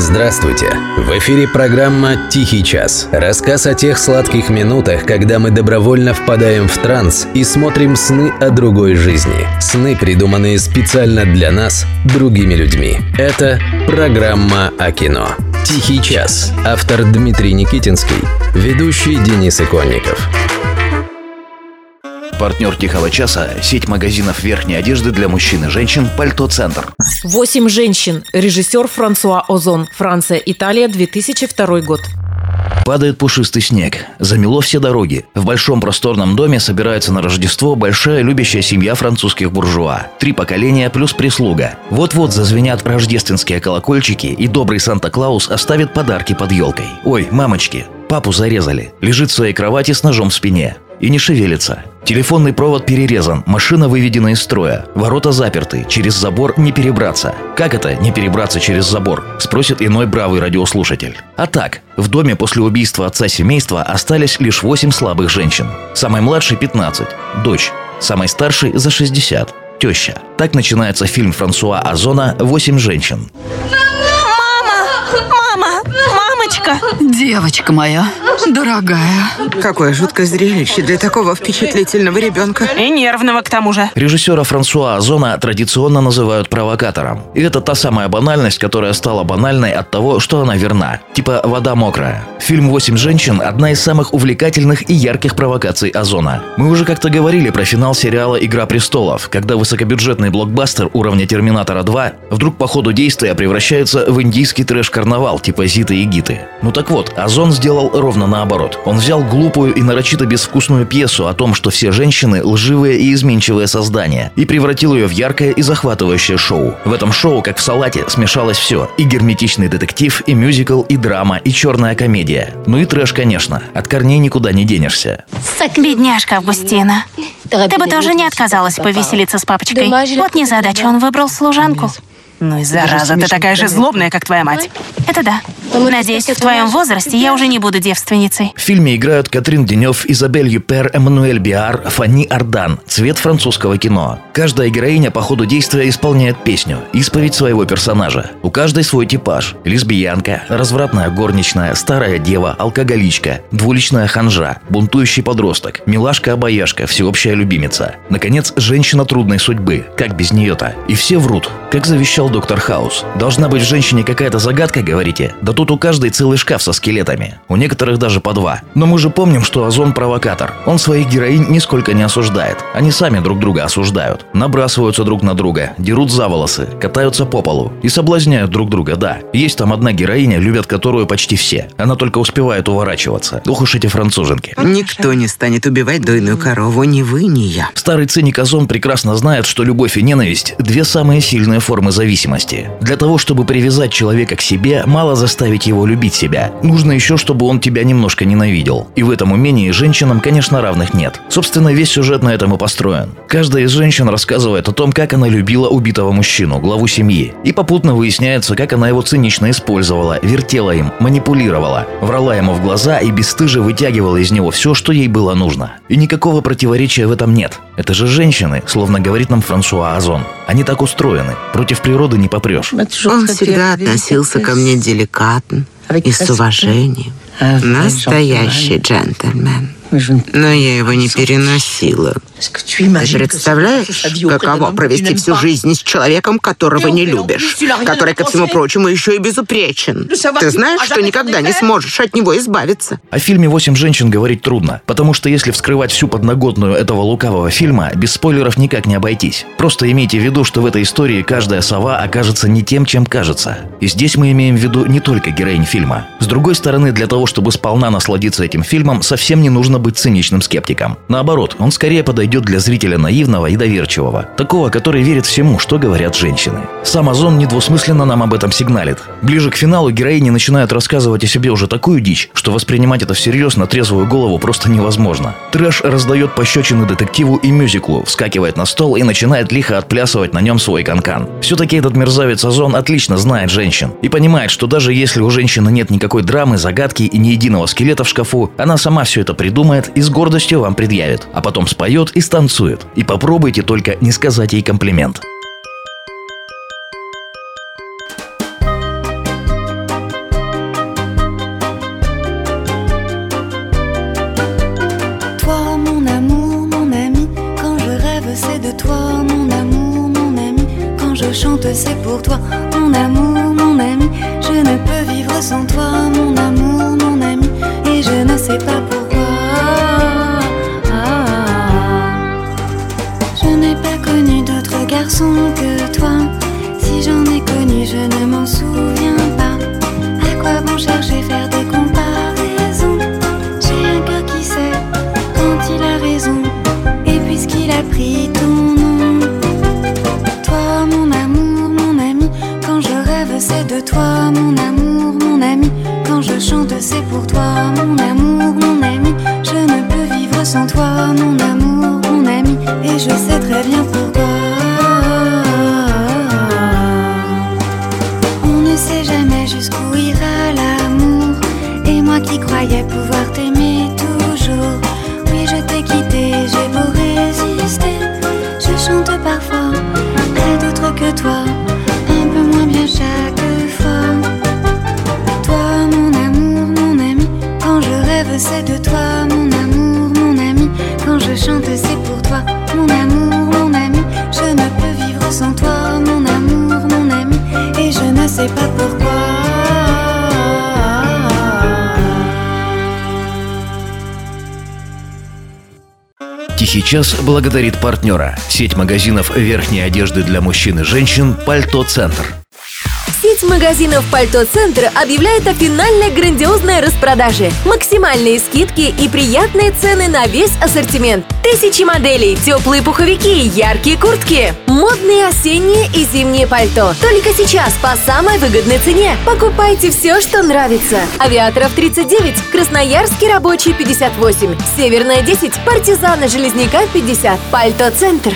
Здравствуйте! В эфире программа «Тихий час». Рассказ о тех сладких минутах, когда мы добровольно впадаем в транс и смотрим сны о другой жизни. Сны, придуманные специально для нас, другими людьми. Это программа о кино. «Тихий час». Автор Дмитрий Никитинский. Ведущий Денис Иконников. Партнер «Тихого часа» – сеть магазинов верхней одежды для мужчин и женщин «Пальто Центр». «Восемь женщин». Режиссер Франсуа Озон. Франция, Италия, 2002 год. Падает пушистый снег. Замело все дороги. В большом просторном доме собирается на Рождество большая любящая семья французских буржуа. Три поколения плюс прислуга. Вот-вот зазвенят рождественские колокольчики, и добрый Санта-Клаус оставит подарки под елкой. Ой, мамочки, папу зарезали. Лежит в своей кровати с ножом в спине и не шевелится. Телефонный провод перерезан, машина выведена из строя, ворота заперты, через забор не перебраться. Как это не перебраться через забор? Спросит иной бравый радиослушатель. А так, в доме после убийства отца семейства остались лишь 8 слабых женщин. Самой младшей 15, дочь. Самой старшей за 60, теща. Так начинается фильм Франсуа Озона «Восемь женщин». Девочка! Девочка моя, дорогая. Какое жуткое зрелище для такого впечатлительного ребенка. И нервного к тому же. Режиссера Франсуа Озона традиционно называют провокатором. И это та самая банальность, которая стала банальной от того, что она верна. Типа вода мокрая. Фильм «Восемь женщин» – одна из самых увлекательных и ярких провокаций Озона. Мы уже как-то говорили про финал сериала «Игра престолов», когда высокобюджетный блокбастер уровня «Терминатора 2» вдруг по ходу действия превращается в индийский трэш-карнавал типа «Зиты и Гиты». Ну так вот, Озон сделал ровно наоборот. Он взял глупую и нарочито безвкусную пьесу о том, что все женщины – лживые и изменчивые создания, и превратил ее в яркое и захватывающее шоу. В этом шоу, как в салате, смешалось все – и герметичный детектив, и мюзикл, и драма, и черная комедия. Ну и трэш, конечно. От корней никуда не денешься. Бедняжка Августина. Ты бы тоже не отказалась повеселиться с папочкой. Вот незадача, он выбрал служанку. Ну и зараза, ты такая же злобная, как твоя мать. Это да. Надеюсь, в твоем возрасте я уже не буду девственницей. В фильме играют Катрин Денев, Изабель Юпер, Эммануэль Биар, Фанни Ардан. Цвет французского кино. Каждая героиня по ходу действия исполняет песню, исповедь своего персонажа. У каждой свой типаж. Лесбиянка, развратная горничная, старая дева, алкоголичка, двуличная ханжа, бунтующий подросток, милашка-обаяшка, всеобщая любимица. Наконец, женщина трудной судьбы. Как без нее-то? И все врут. Как завещал доктор Хаус. Должна быть в женщине какая-то загадка, говорите? Да тут у каждой целый шкаф со скелетами. У некоторых даже по два. Но мы же помним, что Озон провокатор. Он своих героинь нисколько не осуждает. Они сами друг друга осуждают. Набрасываются друг на друга, дерут за волосы, катаются по полу и соблазняют друг друга, да. Есть там одна героиня, любят которую почти все. Она только успевает уворачиваться. Ох уж эти француженки. Никто не станет убивать дойную корову, ни вы, ни я. Старый циник Озон прекрасно знает, что любовь и ненависть – две самые сильные формы зависимости. Для того, чтобы привязать человека к себе, мало заставить заставить его любить себя. Нужно еще, чтобы он тебя немножко ненавидел. И в этом умении женщинам, конечно, равных нет. Собственно, весь сюжет на этом и построен. Каждая из женщин рассказывает о том, как она любила убитого мужчину, главу семьи. И попутно выясняется, как она его цинично использовала, вертела им, манипулировала, врала ему в глаза и бесстыже вытягивала из него все, что ей было нужно. И никакого противоречия в этом нет. Это же женщины, словно говорит нам Франсуа Озон. Они так устроены. Против природы не попрешь. Он всегда относился ко мне деликатно и с уважением. Настоящий джентльмен. Но я его не переносила. Представляешь, каково провести всю жизнь с человеком, которого не любишь, который, ко всему прочему, еще и безупречен? Ты знаешь, что никогда не сможешь от него избавиться? О фильме «Восемь женщин» говорить трудно, потому что если вскрывать всю подноготную этого лукавого фильма, без спойлеров никак не обойтись. Просто имейте в виду, что в этой истории каждая сова окажется не тем, чем кажется. И здесь мы имеем в виду не только героинь фильма. С другой стороны, для того, чтобы сполна насладиться этим фильмом, совсем не нужно быть циничным скептиком. Наоборот, он скорее подойдет для зрителя наивного и доверчивого, такого, который верит всему, что говорят женщины. Сам Озон недвусмысленно нам об этом сигналит. Ближе к финалу героини начинают рассказывать о себе уже такую дичь, что воспринимать это всерьез на трезвую голову просто невозможно. Трэш раздает пощечины детективу и мюзиклу, вскакивает на стол и начинает лихо отплясывать на нем свой канкан. Все-таки этот мерзавец Озон отлично знает женщин и понимает, что даже если у женщины нет никакой драмы, загадки и ни единого скелета в шкафу, она сама все это придумает и с гордостью вам предъявит, а потом споет и станцует. И попробуйте только не сказать ей комплимент. c'est pour toi, mon amour. Sans toi, mon amour, mon ami. Et je ne sais pas pourquoi. Je n'ai pas connu d'autre garçon que toi. Si j'en ai connu, je ne m'en souviens pas. À quoi bon chercher faire des comparaisons? J'ai un cœur qui sait quand il a raison. Et puisqu'il a pris ton nom, toi, mon amour, mon ami. Quand je rêve, c'est de toi, mon amour, mon. Quand je chante, c'est pour toi, mon amour, mon ami. Je ne peux vivre sans toi, mon amour, mon ami. Et je sais très bien pourquoi. On ne sait jamais jusqu'où ira l'amour. Et moi qui croyais pouvoir t'aimer toujours. Oui, je t'ai quitté, j'ai beau résister. Je chante parfois à d'autres que toi, c'est de toi, mon amour, mon ami. Quand je chante, c'est pour toi, mon amour, mon ami. Je ne peux vivre sans toi, mon amour, mon ami. Et je ne sais pas pourquoi. Тихий час благодарит партнера. Сеть магазинов верхней одежды для мужчин и женщин «Пальто Центр». Сеть магазинов «Пальто Центр» объявляет о финальной грандиозной распродаже. Максимальные скидки и приятные цены на весь ассортимент. Тысячи моделей, теплые пуховики, яркие куртки, модные осенние и зимние пальто. Только сейчас по самой выгодной цене. Покупайте все, что нравится. Авиаторов 39, Красноярский рабочий 58, Северная 10, Партизана Железняка 50, Пальто Центр.